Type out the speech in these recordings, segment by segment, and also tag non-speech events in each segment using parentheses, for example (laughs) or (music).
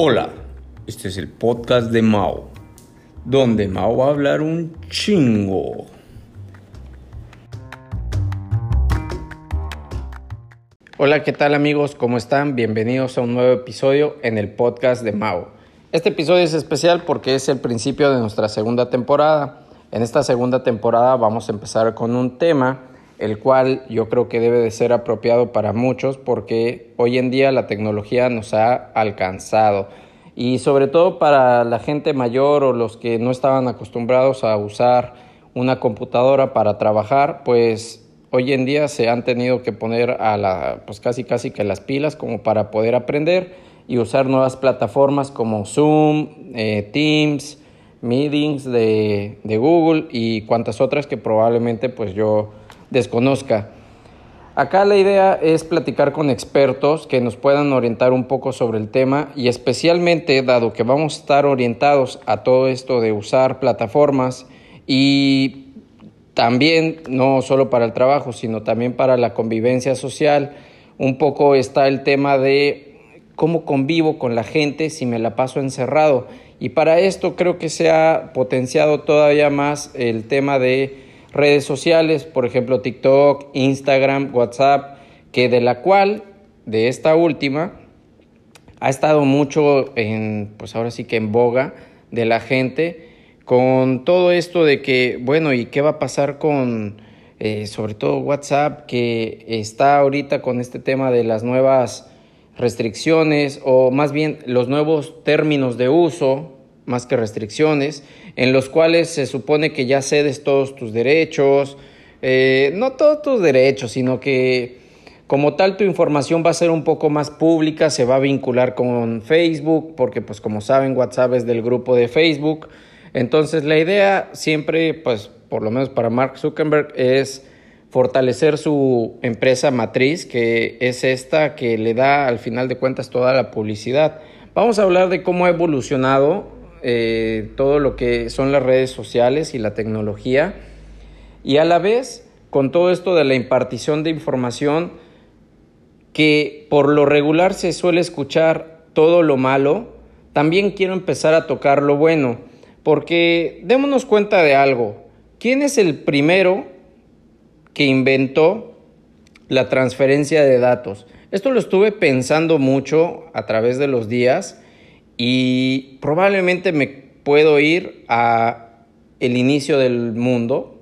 Hola, este es el podcast de Mao, donde Mao va a hablar un chingo. Hola, ¿qué tal amigos? ¿Cómo están? Bienvenidos a un nuevo episodio en el podcast de Mao. Este episodio es especial porque es el principio de nuestra segunda temporada. En esta segunda temporada vamos a empezar con un tema el cual yo creo que debe de ser apropiado para muchos porque hoy en día la tecnología nos ha alcanzado. Y sobre todo para la gente mayor o los que no estaban acostumbrados a usar una computadora para trabajar, pues hoy en día se han tenido que poner a la pues casi casi que las pilas como para poder aprender y usar nuevas plataformas como Zoom, eh, Teams, Meetings de, de Google y cuantas otras que probablemente pues yo desconozca. Acá la idea es platicar con expertos que nos puedan orientar un poco sobre el tema y especialmente dado que vamos a estar orientados a todo esto de usar plataformas y también no solo para el trabajo, sino también para la convivencia social, un poco está el tema de cómo convivo con la gente si me la paso encerrado. Y para esto creo que se ha potenciado todavía más el tema de redes sociales, por ejemplo TikTok, Instagram, WhatsApp, que de la cual, de esta última, ha estado mucho en, pues ahora sí que en boga de la gente, con todo esto de que, bueno, ¿y qué va a pasar con, eh, sobre todo WhatsApp, que está ahorita con este tema de las nuevas restricciones o más bien los nuevos términos de uso más que restricciones, en los cuales se supone que ya cedes todos tus derechos, eh, no todos tus derechos, sino que como tal tu información va a ser un poco más pública, se va a vincular con Facebook, porque pues como saben WhatsApp es del grupo de Facebook. Entonces la idea siempre, pues por lo menos para Mark Zuckerberg, es fortalecer su empresa matriz, que es esta que le da al final de cuentas toda la publicidad. Vamos a hablar de cómo ha evolucionado eh, todo lo que son las redes sociales y la tecnología y a la vez con todo esto de la impartición de información que por lo regular se suele escuchar todo lo malo, también quiero empezar a tocar lo bueno, porque démonos cuenta de algo. ¿Quién es el primero que inventó la transferencia de datos? Esto lo estuve pensando mucho a través de los días y probablemente me puedo ir a el inicio del mundo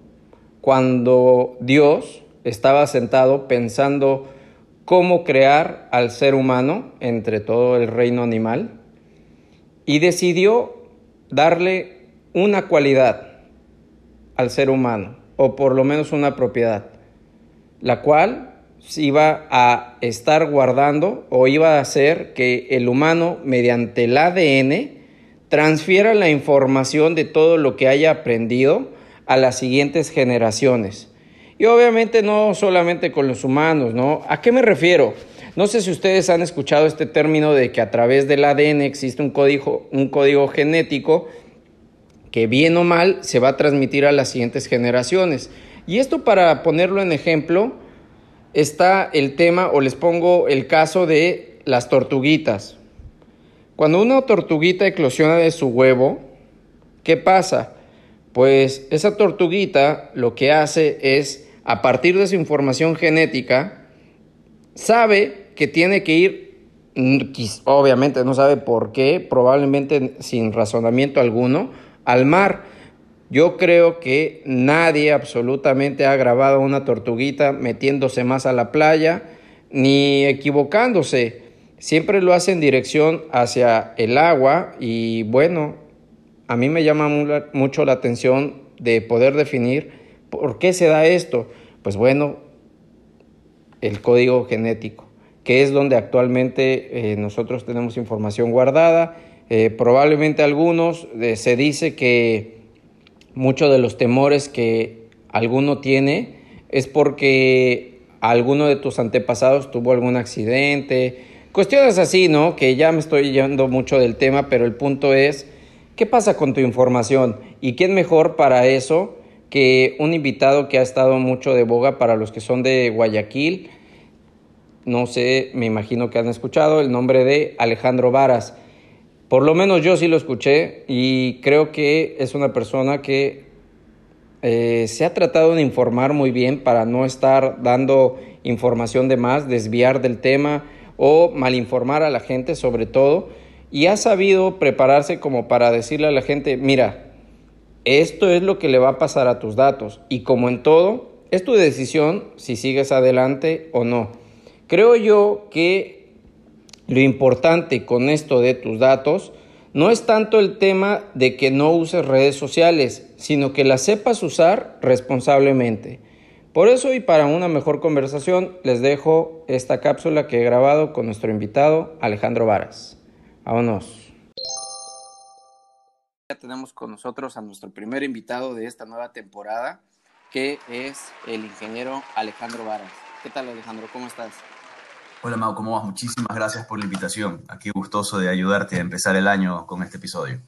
cuando Dios estaba sentado pensando cómo crear al ser humano entre todo el reino animal y decidió darle una cualidad al ser humano o por lo menos una propiedad la cual iba a estar guardando o iba a hacer que el humano mediante el ADN transfiera la información de todo lo que haya aprendido a las siguientes generaciones. Y obviamente no solamente con los humanos, ¿no? ¿A qué me refiero? No sé si ustedes han escuchado este término de que a través del ADN existe un código, un código genético que bien o mal se va a transmitir a las siguientes generaciones. Y esto para ponerlo en ejemplo, está el tema o les pongo el caso de las tortuguitas. Cuando una tortuguita eclosiona de su huevo, ¿qué pasa? Pues esa tortuguita lo que hace es, a partir de su información genética, sabe que tiene que ir, obviamente no sabe por qué, probablemente sin razonamiento alguno, al mar yo creo que nadie absolutamente ha grabado una tortuguita metiéndose más a la playa ni equivocándose. Siempre lo hace en dirección hacia el agua y bueno, a mí me llama mucho la atención de poder definir por qué se da esto. Pues bueno, el código genético, que es donde actualmente eh, nosotros tenemos información guardada. Eh, probablemente algunos eh, se dice que muchos de los temores que alguno tiene es porque alguno de tus antepasados tuvo algún accidente, cuestiones así, ¿no? Que ya me estoy yendo mucho del tema, pero el punto es, ¿qué pasa con tu información? ¿Y quién mejor para eso que un invitado que ha estado mucho de boga para los que son de Guayaquil? No sé, me imagino que han escuchado el nombre de Alejandro Varas. Por lo menos yo sí lo escuché y creo que es una persona que eh, se ha tratado de informar muy bien para no estar dando información de más, desviar del tema o malinformar a la gente sobre todo. Y ha sabido prepararse como para decirle a la gente, mira, esto es lo que le va a pasar a tus datos. Y como en todo, es tu decisión si sigues adelante o no. Creo yo que lo importante con esto de tus datos no es tanto el tema de que no uses redes sociales, sino que las sepas usar responsablemente. Por eso y para una mejor conversación les dejo esta cápsula que he grabado con nuestro invitado Alejandro Varas. Vámonos. Ya tenemos con nosotros a nuestro primer invitado de esta nueva temporada, que es el ingeniero Alejandro Varas. ¿Qué tal Alejandro? ¿Cómo estás? Hola Mau, ¿cómo vas? Muchísimas gracias por la invitación. Aquí gustoso de ayudarte a empezar el año con este episodio.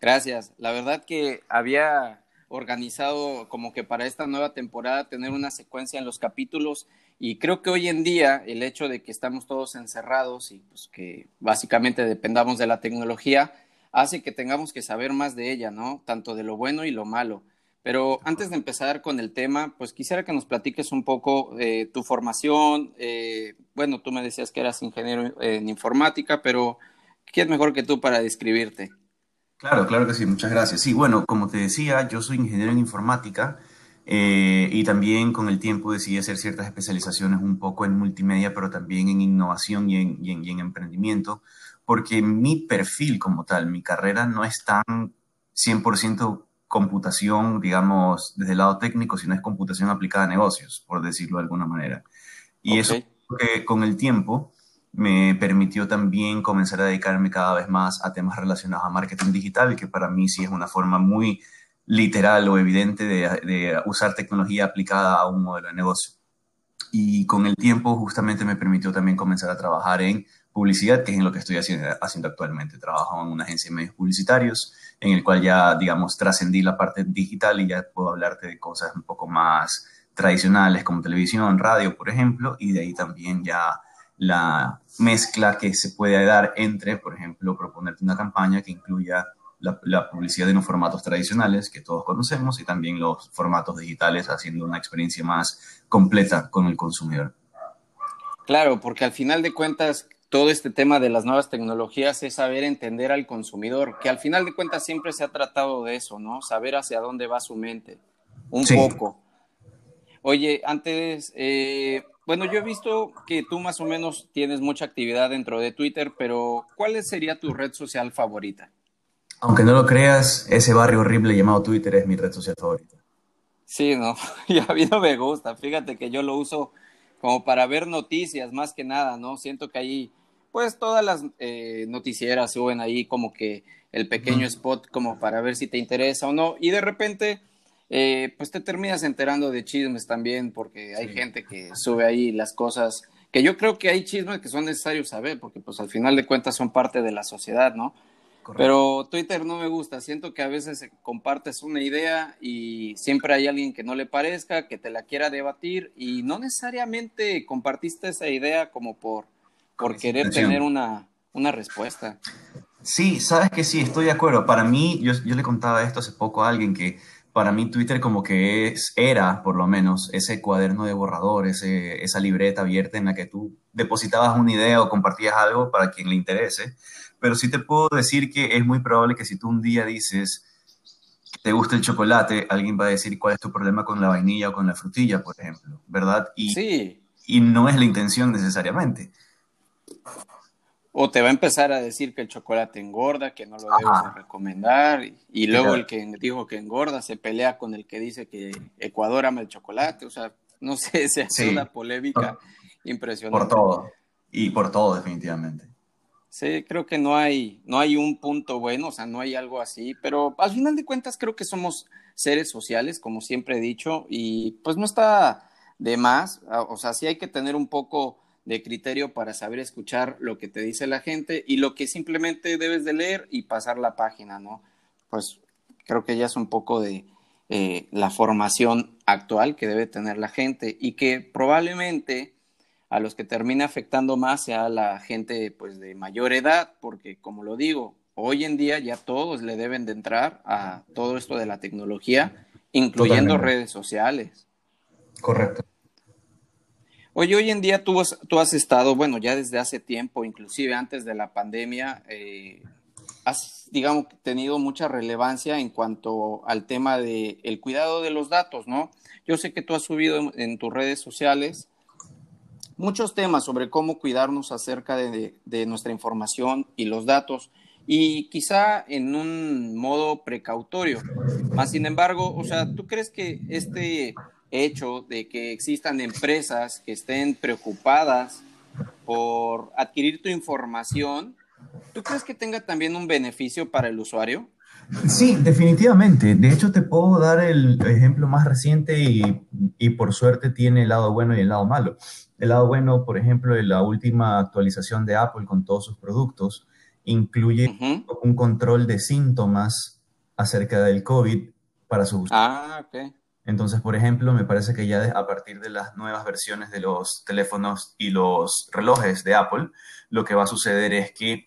Gracias. La verdad que había organizado como que para esta nueva temporada tener una secuencia en los capítulos y creo que hoy en día el hecho de que estamos todos encerrados y pues que básicamente dependamos de la tecnología hace que tengamos que saber más de ella, ¿no? Tanto de lo bueno y lo malo. Pero antes de empezar con el tema, pues quisiera que nos platiques un poco de tu formación. Eh, bueno, tú me decías que eras ingeniero en informática, pero ¿qué es mejor que tú para describirte? Claro, claro que sí, muchas gracias. Sí, bueno, como te decía, yo soy ingeniero en informática eh, y también con el tiempo decidí hacer ciertas especializaciones un poco en multimedia, pero también en innovación y en, y en emprendimiento, porque mi perfil como tal, mi carrera no es tan 100% computación, digamos, desde el lado técnico, sino es computación aplicada a negocios, por decirlo de alguna manera. Y eso que con el tiempo me permitió también comenzar a dedicarme cada vez más a temas relacionados a marketing digital, que para mí sí es una forma muy literal o evidente de, de usar tecnología aplicada a un modelo de negocio. Y con el tiempo justamente me permitió también comenzar a trabajar en publicidad, que es en lo que estoy haciendo, haciendo actualmente. Trabajo en una agencia de medios publicitarios, en el cual ya, digamos, trascendí la parte digital y ya puedo hablarte de cosas un poco más tradicionales como televisión, radio, por ejemplo, y de ahí también ya la mezcla que se puede dar entre, por ejemplo, proponerte una campaña que incluya la, la, publicidad en los formatos tradicionales que todos conocemos y también los formatos digitales haciendo una experiencia más completa con el consumidor. Claro, porque al final de cuentas todo este tema de las nuevas tecnologías es saber entender al consumidor, que al final de cuentas siempre se ha tratado de eso, ¿no? Saber hacia dónde va su mente, un poco. Oye, antes, eh, bueno, yo he visto que tú más o menos tienes mucha actividad dentro de Twitter, pero ¿cuál sería tu red social favorita? Aunque no lo creas, ese barrio horrible llamado Twitter es mi red social favorita. Sí, no, (laughs) y a mí no me gusta. Fíjate que yo lo uso como para ver noticias más que nada, ¿no? Siento que ahí pues todas las eh, noticieras suben ahí como que el pequeño spot como para ver si te interesa o no. Y de repente eh, pues te terminas enterando de chismes también porque hay gente que sube ahí las cosas que yo creo que hay chismes que son necesarios saber porque pues al final de cuentas son parte de la sociedad, ¿no? Pero Twitter no me gusta, siento que a veces compartes una idea y siempre hay alguien que no le parezca, que te la quiera debatir y no necesariamente compartiste esa idea como por por querer tener una, una respuesta. Sí, sabes que sí, estoy de acuerdo. Para mí, yo, yo le contaba esto hace poco a alguien que para mí Twitter como que es, era, por lo menos, ese cuaderno de borrador, ese, esa libreta abierta en la que tú depositabas una idea o compartías algo para quien le interese. Pero sí te puedo decir que es muy probable que si tú un día dices que te gusta el chocolate, alguien va a decir cuál es tu problema con la vainilla o con la frutilla, por ejemplo, ¿verdad? Y, sí. Y no es la intención necesariamente. O te va a empezar a decir que el chocolate engorda, que no lo debes recomendar, y, luego el que dijo que engorda se pelea con el que dice que Ecuador ama el chocolate, o sea, no sé, (laughs) se hace una polémica impresionante. Por todo, y por todo definitivamente. Sí, creo que no hay, no hay un punto bueno, o sea, no hay algo así, pero al final de cuentas creo que somos seres sociales, como siempre he dicho, y pues no está de más, o sea, sí hay que tener un poco de criterio para saber escuchar lo que te dice la gente y lo que simplemente debes de leer y pasar la página, ¿no? Pues creo que ya es un poco de eh, la formación actual que debe tener la gente y que probablemente a los que termina afectando más sea la gente pues de mayor edad, porque como lo digo, hoy en día ya todos le deben de entrar a todo esto de la tecnología, incluyendo redes sociales. Correcto. Oye, hoy en día tú has, tú has estado, bueno, ya desde hace tiempo, inclusive antes de la pandemia, eh, has, digamos, tenido mucha relevancia en cuanto al tema del el cuidado de los datos, ¿no? Yo sé que tú has subido en, tus redes sociales muchos temas sobre cómo cuidarnos acerca de, de, nuestra información y los datos y quizá en un modo precautorio. Más sin embargo, o sea, ¿tú crees que este hecho de que existan empresas que estén preocupadas por adquirir tu información ¿Tú crees que tenga también un beneficio para el usuario? Sí, definitivamente. De hecho, te puedo dar el ejemplo más reciente y, por suerte tiene el lado bueno y el lado malo. El lado bueno, por ejemplo, de la última actualización de Apple con todos sus productos incluye un control de síntomas acerca del COVID para su usuario. Ah, ok. Entonces, por ejemplo, me parece que ya a partir de las nuevas versiones de los teléfonos y los relojes de Apple, lo que va a suceder es que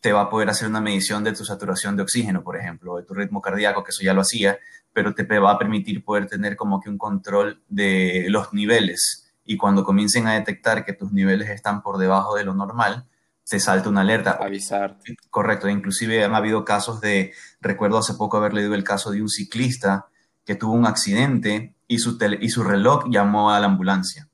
te va a poder hacer una medición de tu saturación de oxígeno, por ejemplo, de tu ritmo cardíaco, que eso ya lo hacía, pero te va a permitir poder tener como que un control de los niveles. Y cuando comiencen a detectar que tus niveles están por debajo de lo normal, te salta una alerta. Avisar. Correcto. Inclusive han habido casos de, recuerdo hace poco haber leído el caso de un ciclista que tuvo un accidente y su, y su reloj llamó a la ambulancia.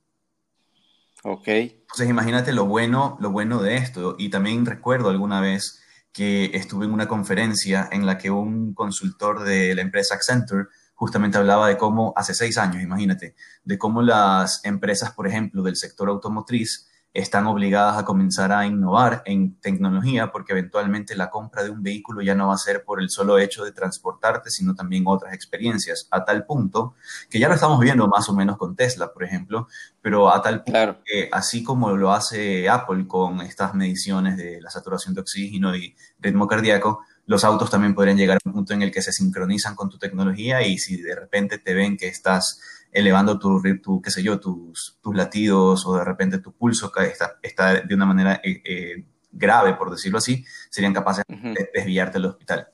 Ok. Entonces imagínate lo bueno, lo bueno de esto. Y también recuerdo alguna vez que estuve en una conferencia en la que un consultor de la empresa Accenture justamente hablaba de cómo, hace seis años, imagínate, de cómo las empresas, por ejemplo, del sector automotriz, están obligadas a comenzar a innovar en tecnología porque eventualmente la compra de un vehículo ya no va a ser por el solo hecho de transportarte, sino también otras experiencias, a tal punto que ya lo estamos viendo más o menos con Tesla, por ejemplo, pero a tal punto que así como lo hace Apple con estas mediciones de la saturación de oxígeno y ritmo cardíaco, los autos también podrían llegar a un punto en el que se sincronizan con tu tecnología y si de repente te ven que estás elevando tu, tu qué sé yo, tus, tus latidos o de repente tu pulso está, está de una manera eh, eh, grave, por decirlo así, serían capaces de desviarte del hospital.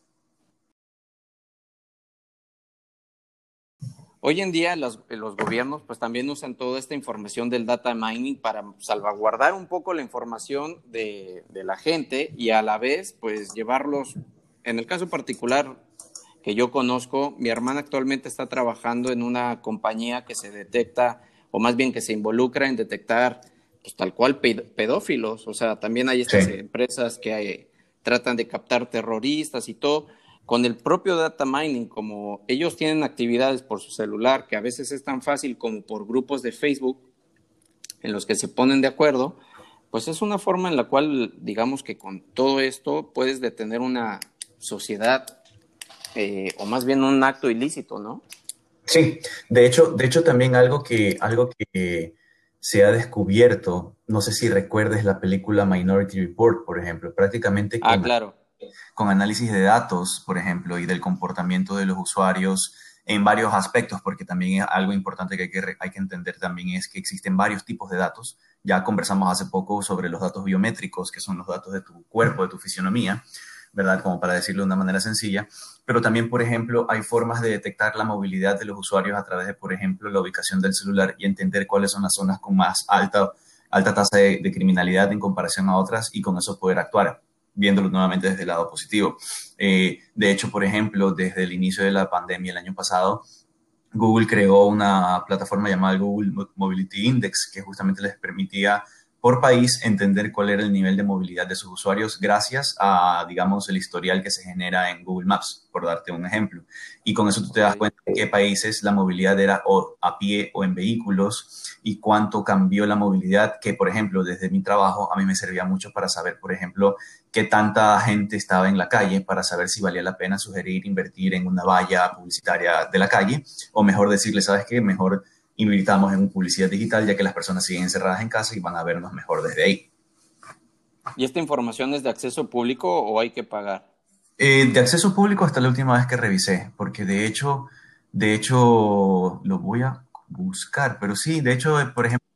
Hoy en día los, los, gobiernos pues también usan toda esta información del data mining para salvaguardar un poco la información de, de la gente y a la vez pues llevarlos, en el caso particular que yo conozco, mi hermana actualmente está trabajando en una compañía que se detecta, o más bien que se involucra en detectar, pues tal cual pedófilos. O sea, también hay estas empresas que tratan de captar terroristas y todo. Con el propio data mining, como ellos tienen actividades por su celular, que a veces es tan fácil como por grupos de Facebook en los que se ponen de acuerdo, pues es una forma en la cual, digamos que con todo esto puedes detener una sociedad eh, o más bien un acto ilícito, ¿no? Sí, de hecho, de hecho también algo que, algo que se ha descubierto, no sé si recuerdes la película Minority Report, por ejemplo, prácticamente ah, con, claro. con análisis de datos, por ejemplo, y del comportamiento de los usuarios en varios aspectos, porque también algo importante que hay, que hay que entender también es que existen varios tipos de datos. Ya conversamos hace poco sobre los datos biométricos, que son los datos de tu cuerpo, de tu fisionomía, ¿verdad? Como para decirlo de una manera sencilla. Pero también, por ejemplo, hay formas de detectar la movilidad de los usuarios a través de, por ejemplo, la ubicación del celular y entender cuáles son las zonas con más alta, alta tasa de, criminalidad en comparación a otras y con eso poder actuar viéndolo nuevamente desde el lado positivo. Eh, de hecho, por ejemplo, desde el inicio de la pandemia el año pasado, Google creó una plataforma llamada Google Mobility Index que justamente les permitía por país entender cuál era el nivel de movilidad de sus usuarios gracias a, digamos, el historial que se genera en Google Maps, por darte un ejemplo. Y con eso tú te das cuenta en qué países la movilidad era o a pie o en vehículos y cuánto cambió la movilidad, que por ejemplo, desde mi trabajo a mí me servía mucho para saber, por ejemplo, qué tanta gente estaba en la calle, para saber si valía la pena sugerir invertir en una valla publicitaria de la calle, o mejor decirle, ¿sabes qué? Mejor invirtamos en publicidad digital, ya que las personas siguen encerradas en casa y van a vernos mejor desde ahí. ¿Y esta información es de acceso público o hay que pagar? Eh, de acceso público hasta la última vez que revisé, porque de hecho, de hecho, lo voy a buscar, pero sí, de hecho, por ejemplo,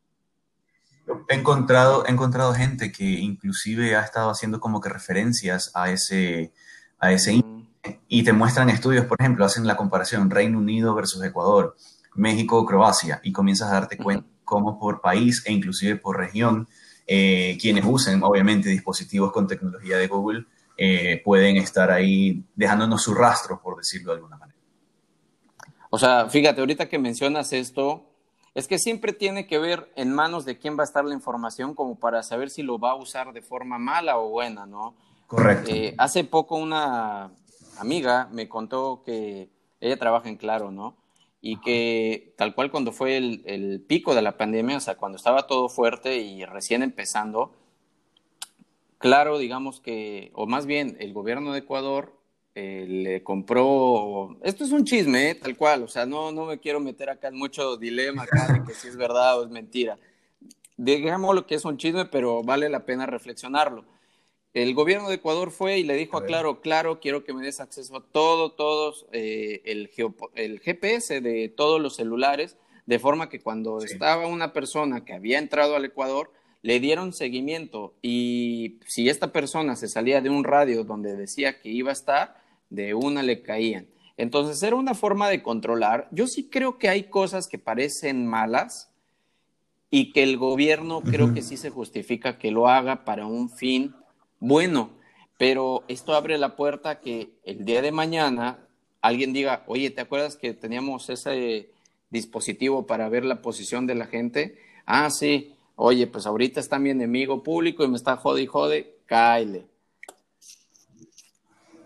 he encontrado, he encontrado gente que inclusive ha estado haciendo como que referencias a ese, a ese mm. y te muestran estudios, por ejemplo, hacen la comparación Reino Unido versus Ecuador, México, Croacia, y comienzas a darte cuenta cómo por país e inclusive por región, eh, quienes usen obviamente dispositivos con tecnología de Google eh, pueden estar ahí dejándonos su rastro, por decirlo de alguna manera. O sea, fíjate, ahorita que mencionas esto, es que siempre tiene que ver en manos de quién va a estar la información como para saber si lo va a usar de forma mala o buena, ¿no? Correcto. Eh, hace poco una amiga me contó que ella trabaja en Claro, ¿no? Y que tal cual cuando fue el, el pico de la pandemia, o sea, cuando estaba todo fuerte y recién empezando, claro, digamos que, o más bien el gobierno de Ecuador eh, le compró, esto es un chisme, ¿eh? tal cual, o sea, no, no me quiero meter acá en mucho dilema acá de que si es verdad o es mentira. Digamos lo que es un chisme, pero vale la pena reflexionarlo. El gobierno de Ecuador fue y le dijo a Claro, claro, quiero que me des acceso a todo, todos, eh, el, el, GPS de todos los celulares, de forma que cuando estaba una persona que había entrado al Ecuador, le dieron seguimiento y si esta persona se salía de un radio donde decía que iba a estar, de una le caían. Entonces era una forma de controlar. Yo sí creo que hay cosas que parecen malas y que el gobierno creo que sí se justifica que lo haga para un fin bueno, pero esto abre la puerta que el día de mañana alguien diga, oye, ¿te acuerdas que teníamos ese dispositivo para ver la posición de la gente? Ah, sí, oye, pues ahorita está mi enemigo público y me está jode y jode, cáele.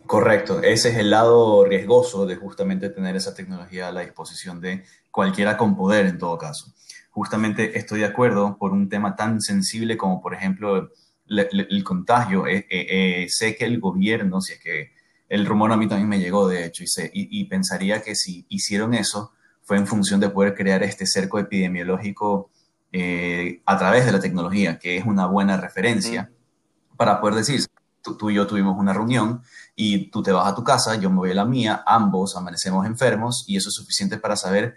Correcto, ese es el lado riesgoso de justamente tener esa tecnología a la disposición de cualquiera con poder en todo caso. Justamente estoy de acuerdo por un tema tan sensible como por ejemplo el, contagio. Eh, eh, eh, sé que el gobierno, si es que el rumor a mí también me llegó de hecho y, sé, y pensaría que si hicieron eso fue en función de poder crear este cerco epidemiológico a través de la tecnología, que es una buena referencia para poder decir, tú, y yo tuvimos una reunión y tú te vas a tu casa, yo me voy a la mía, ambos amanecemos enfermos y eso es suficiente para saber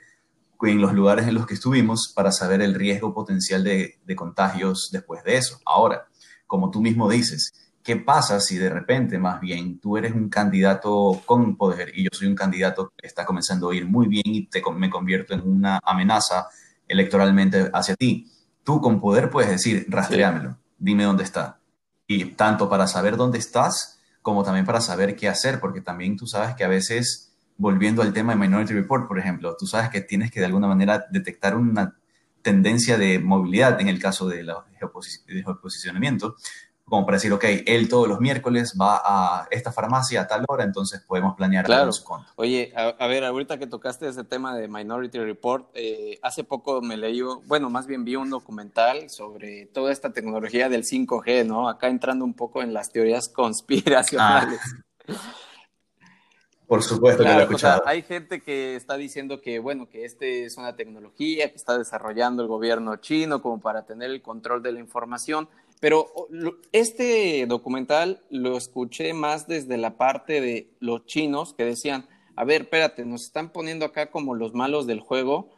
en los lugares en los que estuvimos, para saber el riesgo potencial de, de contagios después de eso. Ahora, como tú mismo dices, ¿qué pasa si de repente más bien tú eres un candidato con poder y yo soy un candidato que está comenzando a ir muy bien y te, me convierto en una amenaza electoralmente hacia ti. Tú con poder puedes decir, rastreámelo, dime dónde está. Y tanto para saber dónde estás, como también para saber qué hacer, porque también tú sabes que a veces, volviendo al tema de Minority Report, por ejemplo, tú sabes que tienes que de alguna manera detectar una tendencia de movilidad en el caso de, la, de posicionamiento, como para decir, ok, él todos los miércoles va a esta farmacia a tal hora, entonces podemos planear claro. su Oye, a, ver, ahorita que tocaste ese tema de Minority Report, eh, hace poco me leí, bueno, más bien vi un documental sobre toda esta tecnología del 5G, ¿no? Acá entrando un poco en las teorías conspiracionales. Ah. (laughs) Por supuesto que lo he escuchado. hay gente que está diciendo que, bueno, que este es una tecnología que está desarrollando el gobierno chino como para tener el control de la información. Pero este documental lo escuché más desde la parte de los chinos que decían, a ver, espérate, nos están poniendo acá como los malos del juego,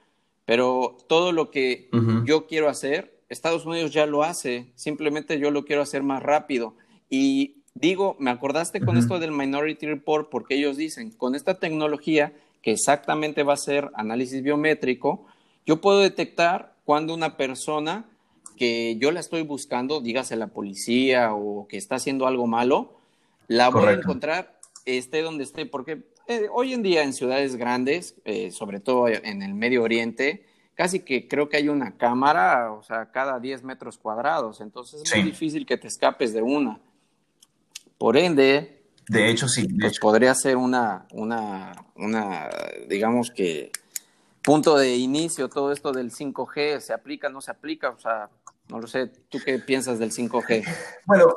pero todo lo que yo quiero hacer, Estados Unidos ya lo hace, simplemente yo lo quiero hacer más rápido. Y digo, me acordaste con esto del Minority Report porque ellos dicen, con esta tecnología que exactamente va a ser análisis biométrico, yo puedo detectar cuando una persona que yo la estoy buscando, dígase la policía o que está haciendo algo malo, la voy a encontrar esté donde esté, porque eh, hoy en día en ciudades grandes, eh, sobre todo en el Medio Oriente, casi que creo que hay una cámara, o sea, cada 10 metros cuadrados, entonces es muy difícil que te escapes de una. Por ende, de hecho sí, pues podría ser una, una, una, digamos que punto de inicio todo esto del 5G, ¿se aplica, no se aplica? O sea, no lo sé, ¿tú qué piensas del 5G? (laughs) Bueno,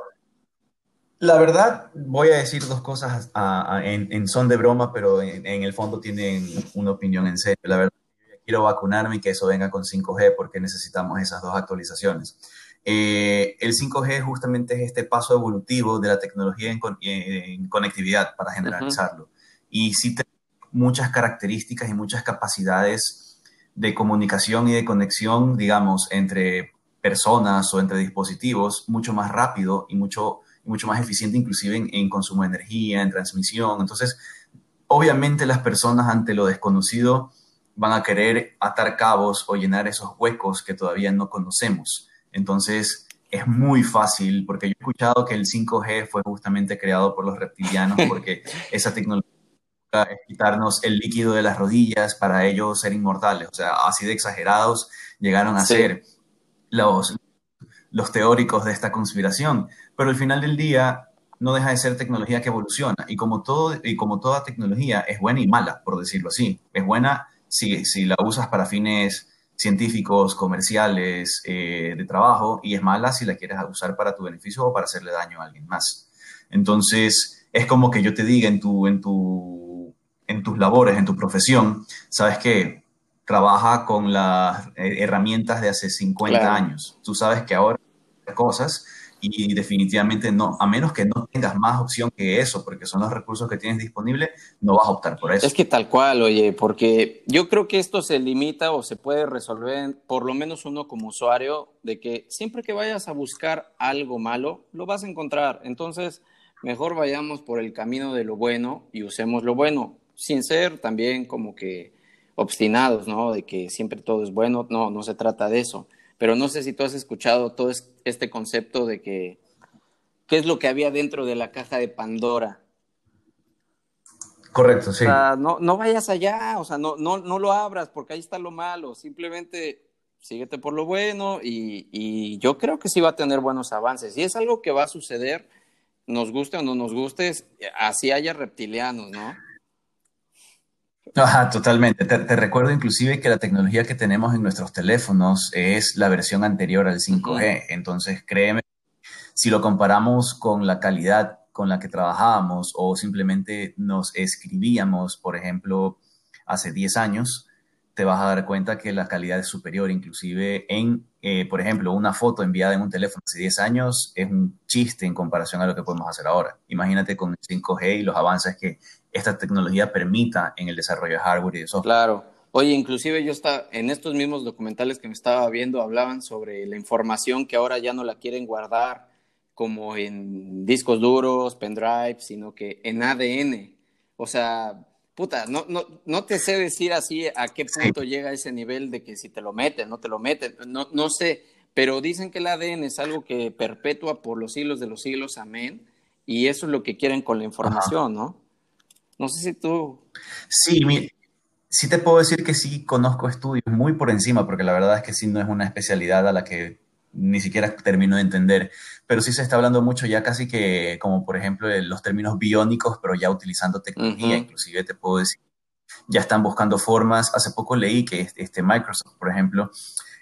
la verdad voy a decir dos cosas en, son de broma, pero en, el fondo tienen una opinión en serio. La verdad, quiero vacunarme y que eso venga con 5G porque necesitamos esas dos actualizaciones. Eh, el 5G justamente es este paso evolutivo de la tecnología en, conectividad, para generalizarlo. Y sí tiene muchas características y muchas capacidades de comunicación y de conexión, digamos, entre personas o entre dispositivos mucho más rápido y mucho, mucho más eficiente inclusive en, en consumo de energía, en transmisión. Entonces, obviamente las personas ante lo desconocido van a querer atar cabos o llenar esos huecos que todavía no conocemos. Entonces, es muy fácil, porque yo he escuchado que el 5G fue justamente creado por los reptilianos, (laughs) porque esa tecnología es quitarnos el líquido de las rodillas para ellos ser inmortales. O sea, así de exagerados llegaron a ser los, los teóricos de esta conspiración. Pero al final del día no deja de ser tecnología que evoluciona. Y como, todo, y como toda tecnología es buena y mala, por decirlo así. Es buena si, si la usas para fines científicos, comerciales, eh, de trabajo, y es mala si la quieres usar para tu beneficio o para hacerle daño a alguien más. Entonces, es como que yo te diga en, tu, en, tu, en tus labores, en tu profesión, sabes que trabaja con las eh, herramientas de hace 50 años. Tú sabes que ahora cosas y definitivamente no, a menos que no tengas más opción que eso, porque son los recursos que tienes disponibles, no vas a optar por eso. Es que tal cual, oye, porque yo creo que esto se limita o se puede resolver, por lo menos uno como usuario, de que siempre que vayas a buscar algo malo, lo vas a encontrar. Entonces, mejor vayamos por el camino de lo bueno y usemos lo bueno, sin ser también como que obstinados, ¿no? De que siempre todo es bueno, no, no se trata de eso pero no sé si tú has escuchado todo este concepto de que qué es lo que había dentro de la caja de Pandora. Correcto, sí. O sea, no, no vayas allá, o sea, no, no, no lo abras porque ahí está lo malo, simplemente síguete por lo bueno y, y, yo creo que sí va a tener buenos avances. Y es algo que va a suceder, nos guste o no nos guste, así haya reptilianos, ¿no? Ajá, totalmente. Te, recuerdo inclusive que la tecnología que tenemos en nuestros teléfonos es la versión anterior al 5G. Entonces, créeme, si lo comparamos con la calidad con la que trabajábamos o simplemente nos escribíamos, por ejemplo, hace 10 años, te vas a dar cuenta que la calidad es superior, inclusive en, eh, por ejemplo, una foto enviada en un teléfono hace 10 años es un chiste en comparación a lo que podemos hacer ahora. Imagínate con el 5G y los avances que esta tecnología permita en el desarrollo de hardware y de software. Claro. Oye, inclusive yo estaba, en estos mismos documentales que me estaba viendo, hablaban sobre la información que ahora ya no la quieren guardar como en discos duros, pendrive, sino que en ADN. O sea, puta, no, no, no te sé decir así a qué punto llega ese nivel de que si te lo meten, no te lo meten, no, no sé, pero dicen que el ADN es algo que perpetúa por los siglos de los siglos, amén, y eso es lo que quieren con la información, ¿no? No sé si tú... Sí, sí te puedo decir que sí conozco estudios muy por encima, porque la verdad es que sí no es una especialidad a la que ni siquiera termino de entender, pero sí se está hablando mucho ya casi que, como por ejemplo, los términos biónicos, pero ya utilizando tecnología, inclusive te puedo decir, ya están buscando formas, hace poco leí que este, este Microsoft, por ejemplo,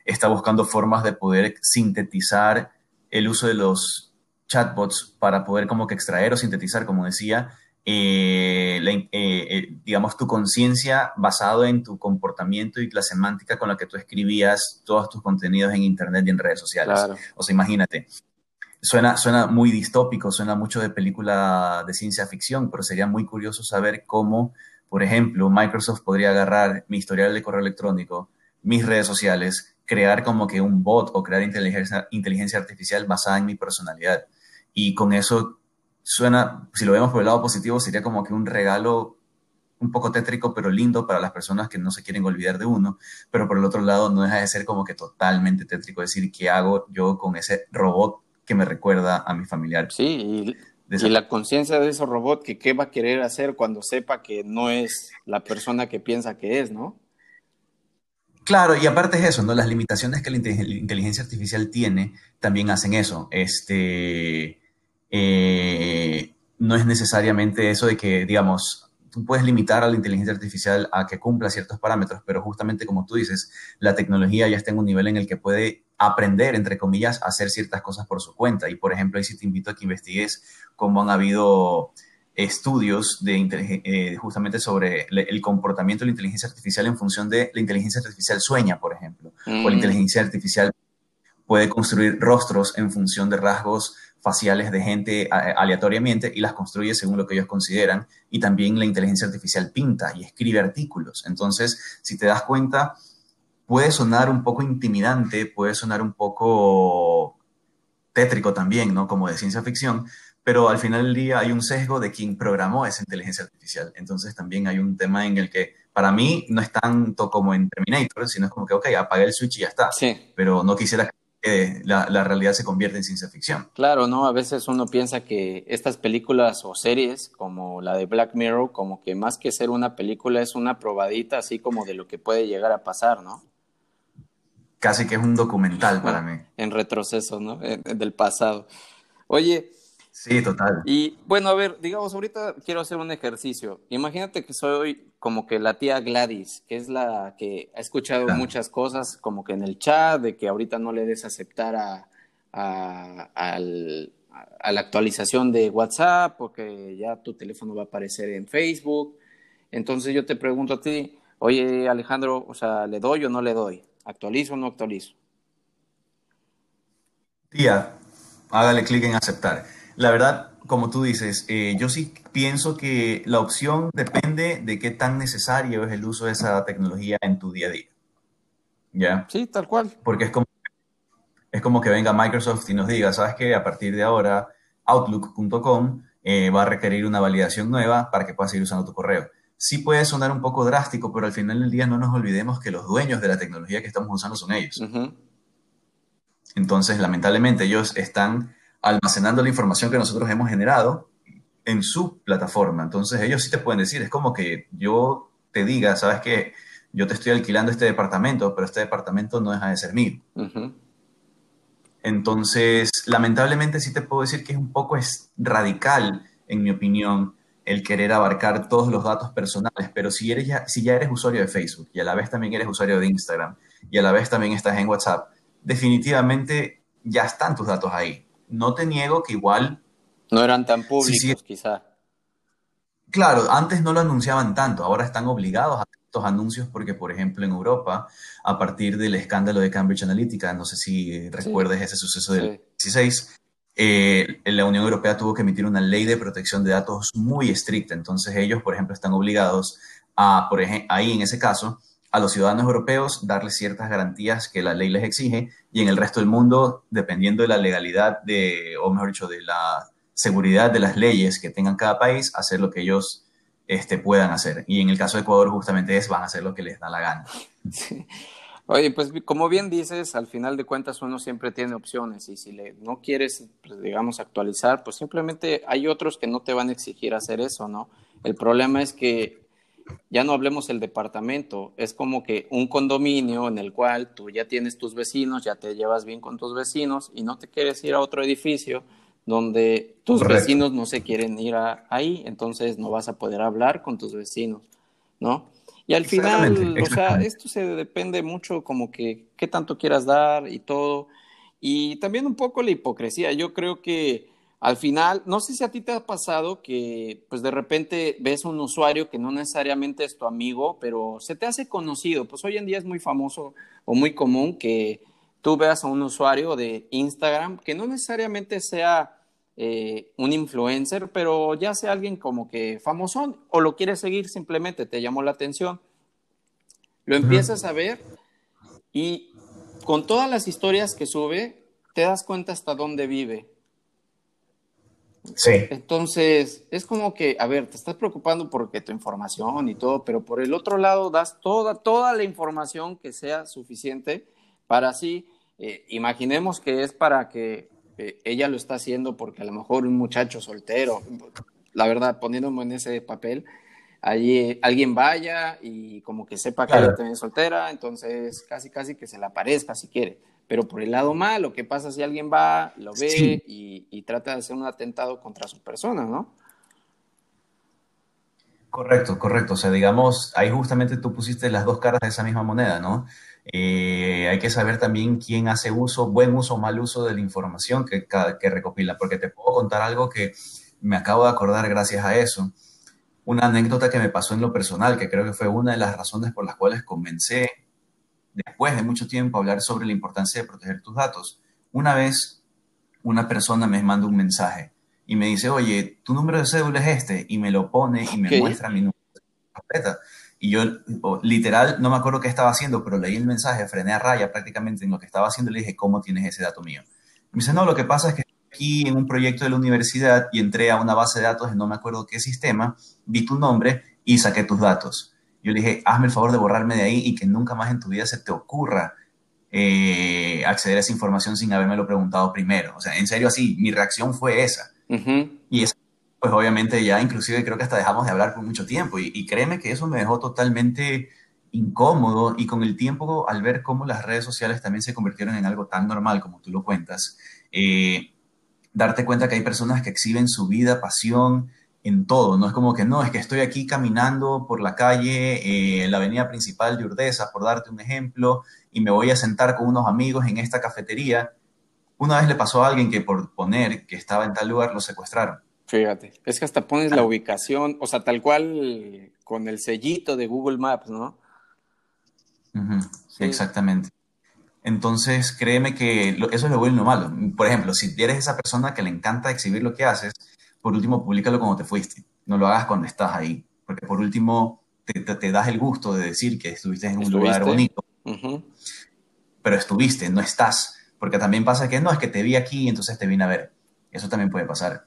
está buscando formas de poder sintetizar el uso de los chatbots para poder como que extraer o sintetizar, como decía, eh, eh, eh, digamos, tu conciencia basado en tu comportamiento y la semántica con la que tú escribías todos tus contenidos en Internet y en redes sociales. O sea, imagínate, suena, suena muy distópico, suena mucho de película de ciencia ficción, pero sería muy curioso saber cómo, por ejemplo, Microsoft podría agarrar mi historial de correo electrónico, mis redes sociales, crear como que un bot o crear inteligencia, inteligencia artificial basada en mi personalidad. Y con eso suena, si lo vemos por el lado positivo, sería como que un regalo un poco tétrico, pero lindo para las personas que no se quieren olvidar de uno, pero por el otro lado no deja de ser como que totalmente tétrico decir qué hago yo con ese robot que me recuerda a mi familiar. Sí, y, la conciencia de ese robot que qué va a querer hacer cuando sepa que no es la persona que piensa que es, ¿no? Claro, y aparte es eso, ¿no? Las limitaciones que la inteligencia artificial tiene también hacen eso. Este, eh, no es necesariamente eso de que, digamos, tú puedes limitar a la inteligencia artificial a que cumpla ciertos parámetros, pero justamente como tú dices, la tecnología ya está en un nivel en el que puede aprender, entre comillas, a hacer ciertas cosas por su cuenta. Y, por ejemplo, ahí sí te invito a que investigues cómo han habido estudios de eh, justamente sobre el comportamiento de la inteligencia artificial en función de la inteligencia artificial sueña, por ejemplo, o la mm. inteligencia artificial puede construir rostros en función de rasgos faciales de gente aleatoriamente y las construye según lo que ellos consideran. Y también la inteligencia artificial pinta y escribe artículos. Entonces, si te das cuenta, puede sonar un poco intimidante, puede sonar un poco tétrico también, ¿no? Como de ciencia ficción, pero al final del día hay un sesgo de quien programó esa inteligencia artificial. Entonces también hay un tema en el que para mí no es tanto como en Terminator, sino es como que, ok, apagué el switch y ya está. Sí. Pero no quisiera que la, la realidad se convierta en ciencia ficción. Claro, ¿no? A veces uno piensa que estas películas o series, como la de Black Mirror, como que más que ser una película es una probadita así como de lo que puede llegar a pasar, ¿no? Casi que es un documental para mí. (laughs) En retroceso, ¿no? Del pasado. Oye, Sí, total. Y bueno, a ver, digamos, ahorita quiero hacer un ejercicio. Imagínate que soy como que la tía Gladys, que es la que ha escuchado muchas cosas como que en el chat, de que ahorita no le des aceptar a, a, a, la actualización de WhatsApp, porque ya tu teléfono va a aparecer en Facebook. Entonces yo te pregunto a ti, oye Alejandro, o sea, ¿le doy o no le doy? ¿Actualizo o no actualizo? Tía, hágale clic en aceptar. La verdad, como tú dices, eh, yo sí pienso que la opción depende de qué tan necesario es el uso de esa tecnología en tu día a día. ¿Ya? Sí, tal cual. Porque es como, es como que venga Microsoft y nos diga, ¿sabes qué? A partir de ahora, Outlook.com eh, va a requerir una validación nueva para que puedas seguir usando tu correo. Sí puede sonar un poco drástico, pero al final del día no nos olvidemos que los dueños de la tecnología que estamos usando son ellos. Entonces, lamentablemente, ellos están almacenando la información que nosotros hemos generado en su plataforma. Entonces ellos sí te pueden decir, es como que yo te diga, sabes que yo te estoy alquilando este departamento, pero este departamento no deja de ser mío. Entonces, lamentablemente sí te puedo decir que es un poco es radical, en mi opinión, el querer abarcar todos los datos personales, pero si, eres ya, si ya eres usuario de Facebook y a la vez también eres usuario de Instagram y a la vez también estás en WhatsApp, definitivamente ya están tus datos ahí no te niego que igual... No eran tan públicos, quizá. Claro, antes no lo anunciaban tanto, ahora están obligados a estos anuncios porque, por ejemplo, en Europa, a partir del escándalo de Cambridge Analytica, no sé si recuerdes ese suceso del 16, eh, la Unión Europea tuvo que emitir una ley de protección de datos muy estricta. Entonces ellos, por ejemplo, están obligados a, por ejemplo, ahí en ese caso, a los ciudadanos europeos darles ciertas garantías que la ley les exige y en el resto del mundo, dependiendo de la legalidad de, o mejor dicho, de la seguridad de las leyes que tengan cada país, hacer lo que ellos este, puedan hacer. Y en el caso de Ecuador justamente es, van a hacer lo que les da la gana. Oye, pues como bien dices, al final de cuentas uno siempre tiene opciones y si le, no quieres, pues, digamos, actualizar, pues simplemente hay otros que no te van a exigir hacer eso, ¿no? El problema es que ya no hablemos del departamento, es como que un condominio en el cual tú ya tienes tus vecinos, ya te llevas bien con tus vecinos y no te quieres ir a otro edificio donde tus vecinos no se quieren ir ahí, entonces no vas a poder hablar con tus vecinos, ¿no? Y al final, o sea, esto se depende mucho como que qué tanto quieras dar y todo. Y también un poco la hipocresía. Yo creo que al final, no sé si a ti te ha pasado que pues de repente ves un usuario que no necesariamente es tu amigo, pero se te hace conocido. Pues hoy en día es muy famoso o muy común que tú veas a un usuario de Instagram que no necesariamente sea eh, un influencer, pero ya sea alguien como que famoso o lo quieres seguir simplemente, te llamó la atención. Lo empiezas a ver y con todas las historias que sube, te das cuenta hasta dónde vive Sí. Entonces, es como que, a ver, te estás preocupando porque tu información y todo, pero por el otro lado das toda, toda la información que sea suficiente para así, eh, imaginemos que es para que eh, ella lo está haciendo porque a lo mejor un muchacho soltero, la verdad, poniéndome en ese papel, allí alguien vaya y como que sepa que ella también soltera, entonces casi, casi que se le aparezca si quiere pero por el lado malo, ¿qué pasa si alguien va, lo ve y, trata de hacer un atentado contra su persona, no? Correcto, correcto. O sea, digamos, ahí justamente tú pusiste las dos caras de esa misma moneda, ¿no? Eh, hay que saber también quién hace uso, buen uso o mal uso de la información que, que recopila, porque te puedo contar algo que me acabo de acordar gracias a eso. Una anécdota que me pasó en lo personal, que creo que fue una de las razones por las cuales comencé después de mucho tiempo, hablar sobre la importancia de proteger tus datos. Una vez una persona me manda un mensaje y me dice, oye, tu número de cédula es este, y me lo pone y me muestra mi número de completa. Y yo, literal, no me acuerdo qué estaba haciendo, pero leí el mensaje, frené a raya prácticamente en lo que estaba haciendo y le dije, ¿cómo tienes ese dato mío? Me dice, no, lo que pasa es que aquí en un proyecto de la universidad y entré a una base de datos no me acuerdo qué sistema, vi tu nombre y saqué tus datos. Yo le dije, hazme el favor de borrarme de ahí y que nunca más en tu vida se te ocurra eh, acceder a esa información sin habérmelo preguntado primero. O sea, en serio así, mi reacción fue esa. Y esa, pues obviamente ya inclusive creo que hasta dejamos de hablar por mucho tiempo. Y, créeme que eso me dejó totalmente incómodo y con el tiempo al ver cómo las redes sociales también se convirtieron en algo tan normal como tú lo cuentas, eh, darte cuenta que hay personas que exhiben su vida, pasión, en todo, no es como que no, es que estoy aquí caminando por la calle, eh, en la avenida principal de Urdesa, por darte un ejemplo, y me voy a sentar con unos amigos en esta cafetería. Una vez le pasó a alguien que por poner que estaba en tal lugar lo secuestraron. Fíjate, es que hasta pones la ubicación, o sea, tal cual con el sellito de Google Maps, ¿no? Exactamente. Entonces, créeme que eso es lo bueno y lo malo. Por ejemplo, si eres esa persona que le encanta exhibir lo que haces, por último, públicalo cuando te fuiste. No lo hagas cuando estás ahí. Porque por último, te, das el gusto de decir que estuviste en un lugar bonito. Pero estuviste, no estás. Porque también pasa que no, es que te vi aquí y entonces te vine a ver. Eso también puede pasar.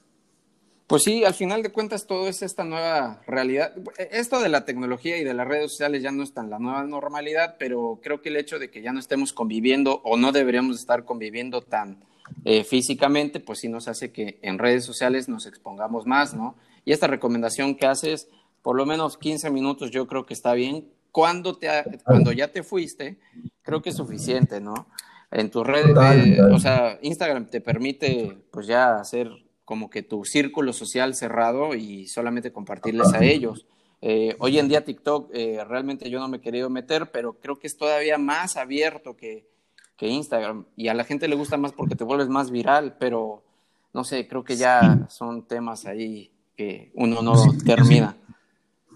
Pues sí, al final de cuentas todo es esta nueva realidad. Esto de la tecnología y de las redes sociales ya no está en la nueva normalidad, pero creo que el hecho de que ya no estemos conviviendo o no deberíamos estar conviviendo tan eh, físicamente, pues sí nos hace que en redes sociales nos expongamos más, ¿no? Y esta recomendación que haces, por lo menos 15 minutos yo creo que está bien. Cuando, te, cuando ya te fuiste, creo que es suficiente, ¿no? En tus redes, eh, o sea, Instagram te permite pues ya hacer como que tu círculo social cerrado y solamente compartirles a ellos. Eh, hoy en día TikTok realmente yo no me he querido meter, pero creo que es todavía más abierto que, que Instagram. Y a la gente le gusta más porque te vuelves más viral, pero no sé, creo que ya son temas ahí que uno no termina.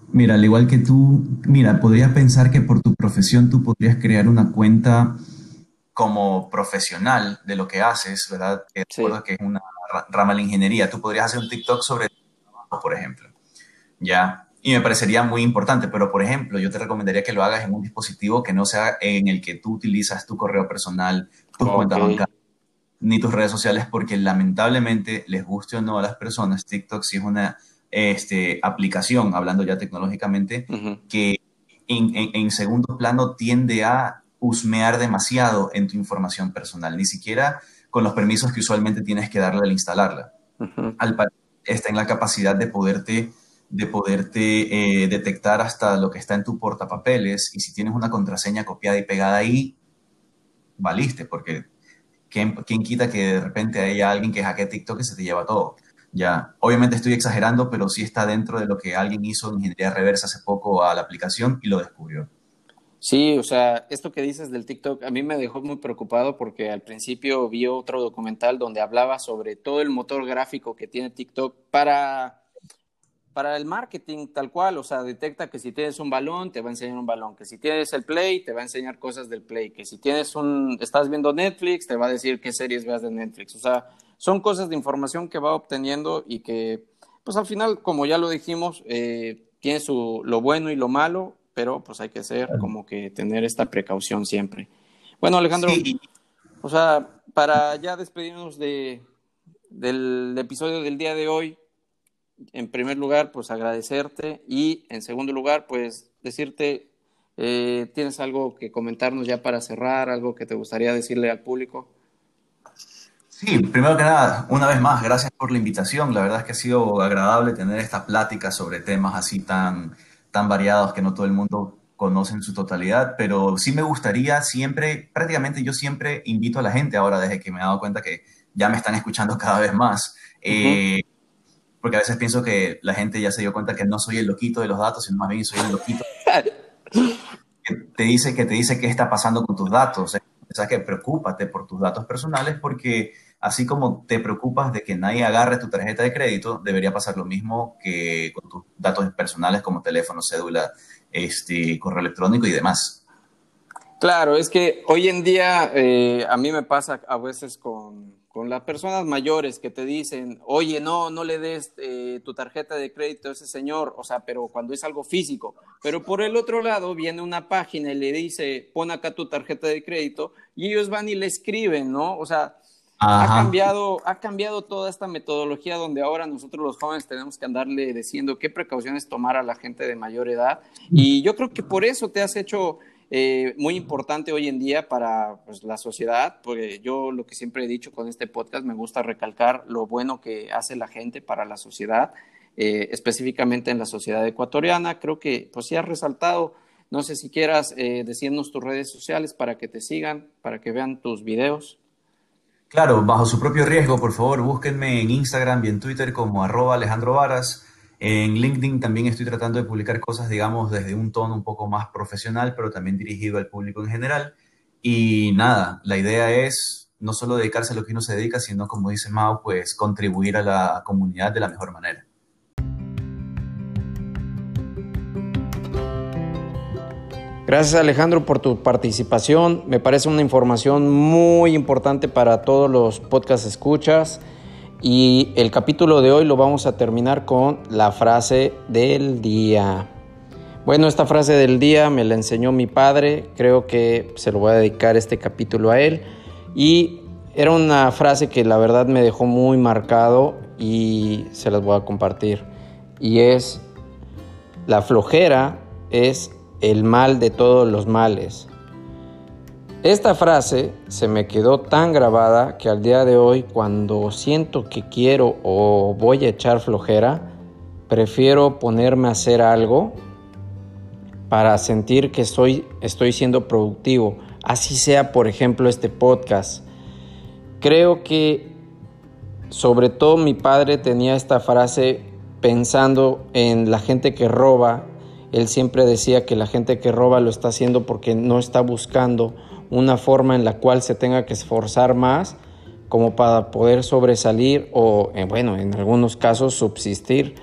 Mira, al igual que tú, mira, podrías pensar que por tu profesión tú podrías crear una cuenta como profesional de lo que haces, ¿verdad? Que que es una rama de la ingeniería. Tú podrías hacer un TikTok sobre trabajo, por ejemplo. Ya, y me parecería muy importante, pero por ejemplo, yo te recomendaría que lo hagas en un dispositivo que no sea en el que tú utilizas tu correo personal, tu cuenta bancaria, ni tus redes sociales, porque lamentablemente, les guste o no a las personas, TikTok sí es una este, aplicación, hablando ya tecnológicamente, que en, en, segundo plano tiende a husmear demasiado en tu información personal, ni siquiera con los permisos que usualmente tienes que darle al instalarla. Al está en la capacidad de poderte de poderte eh, detectar hasta lo que está en tu portapapeles y si tienes una contraseña copiada y pegada ahí, valiste, porque ¿quién, quita que de repente haya alguien que hackee TikTok y se te lleva todo? Ya, obviamente estoy exagerando, pero sí está dentro de lo que alguien hizo en ingeniería reversa hace poco a la aplicación y lo descubrió. Sí, o sea, esto que dices del TikTok a mí me dejó muy preocupado porque al principio vi otro documental donde hablaba sobre todo el motor gráfico que tiene TikTok para para el marketing tal cual, o sea, detecta que si tienes un balón, te va a enseñar un balón, que si tienes el Play, te va a enseñar cosas del Play, que si tienes un, estás viendo Netflix, te va a decir qué series veas de Netflix, o sea, son cosas de información que va obteniendo y que, pues al final, como ya lo dijimos, eh, tiene su, lo bueno y lo malo, pero pues hay que ser como que tener esta precaución siempre. Bueno, Alejandro, o sea, para ya despedirnos de, del episodio del día de hoy, en primer lugar, pues agradecerte y en segundo lugar, pues decirte, eh, ¿tienes algo que comentarnos ya para cerrar, algo que te gustaría decirle al público? Sí, primero que nada, una vez más, gracias por la invitación. La verdad es que ha sido agradable tener esta plática sobre temas así tan, tan variados que no todo el mundo conoce en su totalidad, pero sí me gustaría siempre, prácticamente yo siempre invito a la gente ahora, desde que me he dado cuenta que ya me están escuchando cada vez más, eh, porque a veces pienso que la gente ya se dio cuenta que no soy el loquito de los datos, sino más bien soy el loquito (laughs) que te dice que te dice qué está pasando con tus datos. O sea, que preocúpate por tus datos personales porque así como te preocupas de que nadie agarre tu tarjeta de crédito, debería pasar lo mismo que con tus datos personales como teléfono, cédula, este, correo electrónico y demás. Claro, es que hoy en día eh, a mí me pasa a veces con, con las personas mayores que te dicen, oye, no, no le des eh, tu tarjeta de crédito a ese señor, o sea, pero cuando es algo físico. Pero por el otro lado viene una página y le dice, pon acá tu tarjeta de crédito, y ellos van y le escriben, ¿no? O sea, ha cambiado, ha cambiado toda esta metodología donde ahora nosotros los jóvenes tenemos que andarle diciendo qué precauciones tomar a la gente de mayor edad. Y yo creo que por eso te has hecho eh, muy importante hoy en día para pues, la sociedad, porque yo lo que siempre he dicho con este podcast, me gusta recalcar lo bueno que hace la gente para la sociedad, eh, específicamente en la sociedad ecuatoriana. Creo que pues sí has resaltado, no sé si quieras eh, decirnos tus redes sociales para que te sigan, para que vean tus videos. Claro, bajo su propio riesgo, por favor, búsquenme en Instagram y en Twitter como arroba Alejandro Varas. En LinkedIn también estoy tratando de publicar cosas, digamos, desde un tono un poco más profesional, pero también dirigido al público en general. Y nada, la idea es no solo dedicarse a lo que uno se dedica, sino, como dice Mao, pues contribuir a la comunidad de la mejor manera. Gracias Alejandro por tu participación. Me parece una información muy importante para todos los podcast escuchas. Y el capítulo de hoy lo vamos a terminar con la frase del día. Bueno, esta frase del día me la enseñó mi padre, creo que se lo voy a dedicar este capítulo a él. Y era una frase que la verdad me dejó muy marcado y se las voy a compartir. Y es, la flojera es el mal de todos los males. Esta frase se me quedó tan grabada que al día de hoy cuando siento que quiero o voy a echar flojera, prefiero ponerme a hacer algo para sentir que estoy, estoy siendo productivo. Así sea, por ejemplo, este podcast. Creo que sobre todo mi padre tenía esta frase pensando en la gente que roba. Él siempre decía que la gente que roba lo está haciendo porque no está buscando una forma en la cual se tenga que esforzar más como para poder sobresalir o, eh, bueno, en algunos casos subsistir,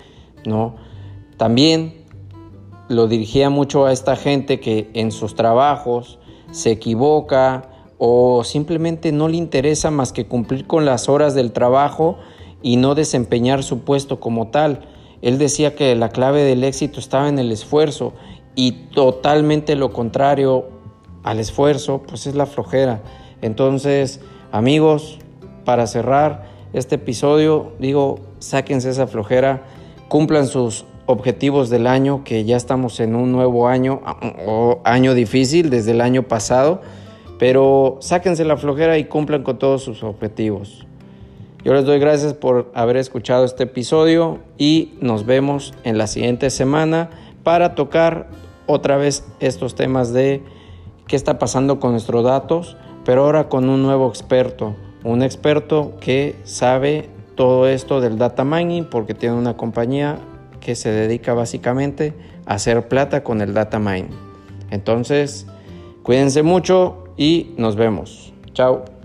¿no? También lo dirigía mucho a esta gente que en sus trabajos se equivoca o simplemente no le interesa más que cumplir con las horas del trabajo y no desempeñar su puesto como tal. Él decía que la clave del éxito estaba en el esfuerzo y totalmente lo contrario al esfuerzo, pues es la flojera. Entonces, amigos, para cerrar este episodio, digo, sáquense esa flojera, cumplan sus objetivos del año, que ya estamos en un nuevo año, o año difícil desde el año pasado, pero sáquense la flojera y cumplan con todos sus objetivos. Yo les doy gracias por haber escuchado este episodio y nos vemos en la siguiente semana para tocar otra vez estos temas de qué está pasando con nuestros datos, pero ahora con un nuevo experto, un experto que sabe todo esto del data mining porque tiene una compañía que se dedica básicamente a hacer plata con el data mining. Entonces, cuídense mucho y nos vemos. Chao.